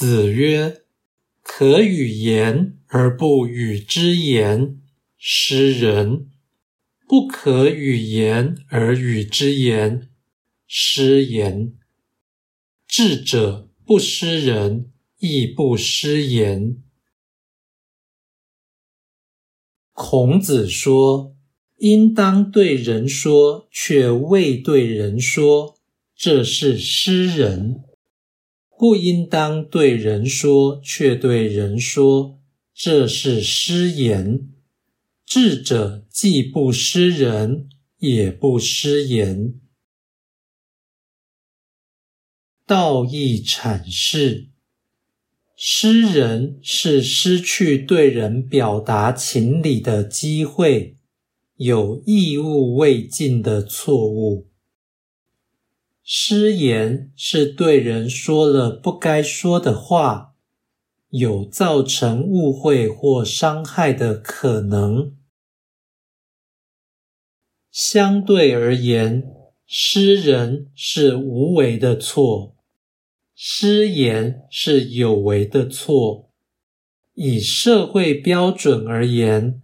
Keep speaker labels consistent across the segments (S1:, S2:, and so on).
S1: 子曰：“可与言而不与之言，失人；不可与言而与之言，失言。智者不失人，亦不失言。”孔子说：“应当对人说，却未对人说，这是失人；不应当对人说，却对人说，这是失言。智者既不失人，也不失言。”道义阐释。失人是失去对人表达情理的机会，有义务未尽的错误。失言是对人说了不该说的话，有造成误会或伤害的可能。相对而言，失人是无为的错。失言是有为的错，以社会标准而言，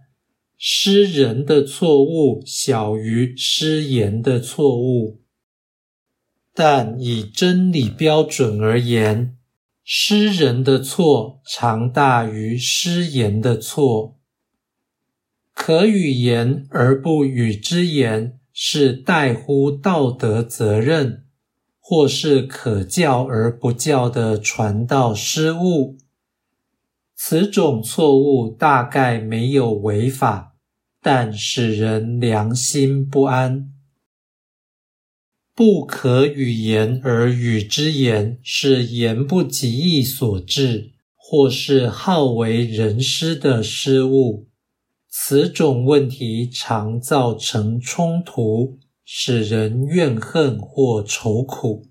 S1: 失人的错误小于失言的错误；但以真理标准而言，失人的错常大于失言的错。可与言而不与之言，是代乎道德责任。或是可教而不教的传道失误，此种错误大概没有违法，但使人良心不安。不可与言而与之言，是言不及义所致，或是好为人师的失误。此种问题常造成冲突。使人怨恨或愁苦。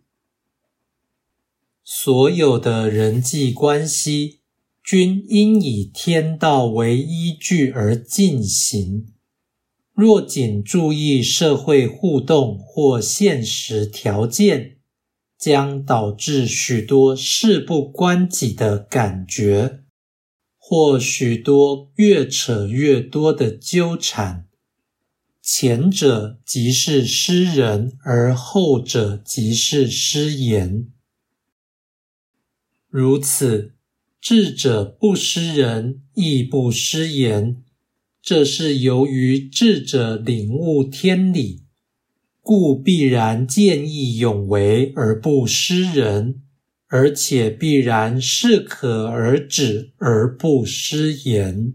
S1: 所有的人际关系均应以天道为依据而进行。若仅注意社会互动或现实条件，将导致许多事不关己的感觉，或许多越扯越多的纠缠。前者即是失人，而后者即是失言。如此，智者不失人，亦不失言。这是由于智者领悟天理，故必然见义勇为而不失人，而且必然适可而止而不失言。